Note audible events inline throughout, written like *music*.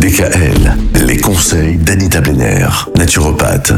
DKL, les conseils d'Anita Benner, naturopathe.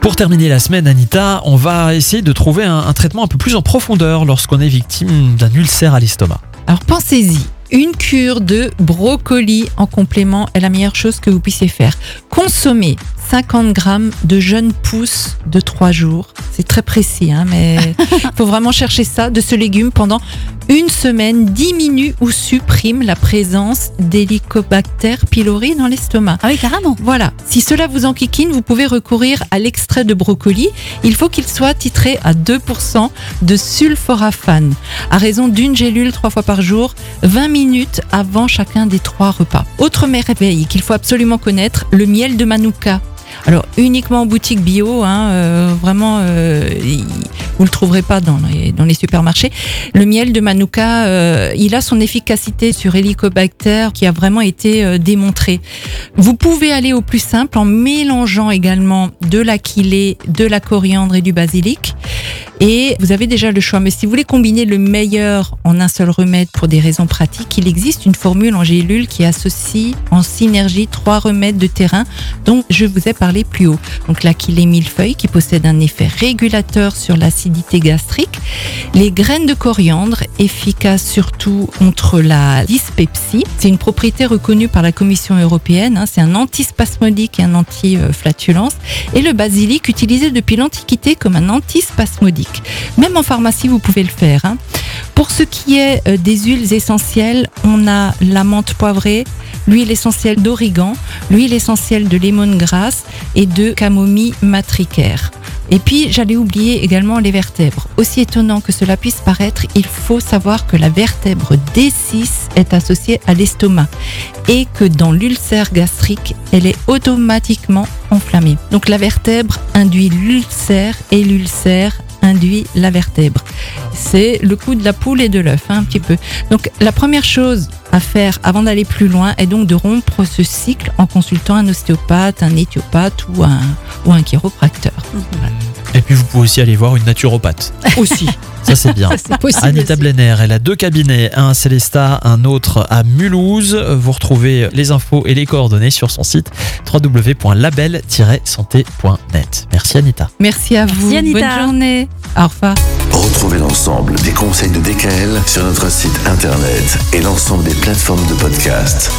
Pour terminer la semaine, Anita, on va essayer de trouver un, un traitement un peu plus en profondeur lorsqu'on est victime d'un ulcère à l'estomac. Alors pensez-y, une cure de brocoli en complément est la meilleure chose que vous puissiez faire. Consommez 50 grammes de jeunes pousses de 3 jours. C'est très précis, hein, mais *laughs* il faut vraiment chercher ça, de ce légume pendant une semaine diminue ou supprime la présence d'Helicobacter pylori dans l'estomac. Ah oui, carrément. Voilà, si cela vous enquiquine, vous pouvez recourir à l'extrait de brocoli. Il faut qu'il soit titré à 2% de sulforaphane, à raison d'une gélule trois fois par jour, 20 minutes avant chacun des trois repas. Autre merveille qu'il faut absolument connaître, le miel de Manuka. Alors uniquement en boutique bio, hein, euh, vraiment, euh, vous le trouverez pas dans les, dans les supermarchés. Le miel de Manuka, euh, il a son efficacité sur Helicobacter qui a vraiment été euh, démontrée. Vous pouvez aller au plus simple en mélangeant également de l'aquilée, de la coriandre et du basilic. Et vous avez déjà le choix. Mais si vous voulez combiner le meilleur en un seul remède pour des raisons pratiques, il existe une formule en gélule qui associe en synergie trois remèdes de terrain dont je vous ai parlé plus haut. Donc l'aquilée millefeuille qui possède un effet régulateur sur l'acidité gastrique, les graines de coriandre efficaces surtout contre la dyspepsie. C'est une propriété reconnue par la Commission européenne. hein. C'est un antispasmodique et un anti-flatulence. Et le basilic utilisé depuis l'Antiquité comme un antispasmodique. Même en pharmacie, vous pouvez le faire. hein. Pour ce qui est euh, des huiles essentielles, on a la menthe poivrée, l'huile essentielle d'origan, l'huile essentielle de lemongrass et de camomille matricaire. Et puis, j'allais oublier également les vertèbres. Aussi étonnant que cela puisse paraître, il faut savoir que la vertèbre D6 est associée à l'estomac et que dans l'ulcère gastrique, elle est automatiquement enflammée. Donc la vertèbre induit l'ulcère et l'ulcère induit la vertèbre. C'est le coup de la poule et de l'œuf, hein, un petit peu. Donc la première chose à faire avant d'aller plus loin est donc de rompre ce cycle en consultant un ostéopathe, un éthiopathe ou un, ou un chiropracteur. Et puis vous pouvez aussi aller voir une naturopathe. Aussi. *laughs* Ça c'est bien. *laughs* C'est possible. Anita aussi. Blenner, elle a deux cabinets, un à Célestat, un autre à Mulhouse. Vous retrouvez les infos et les coordonnées sur son site www.label-santé.net. Merci Anita. Merci à vous. Anita. Bonne journée. Au revoir. Retrouvez l'ensemble des conseils de DKL sur notre site internet et l'ensemble des plateformes de podcast.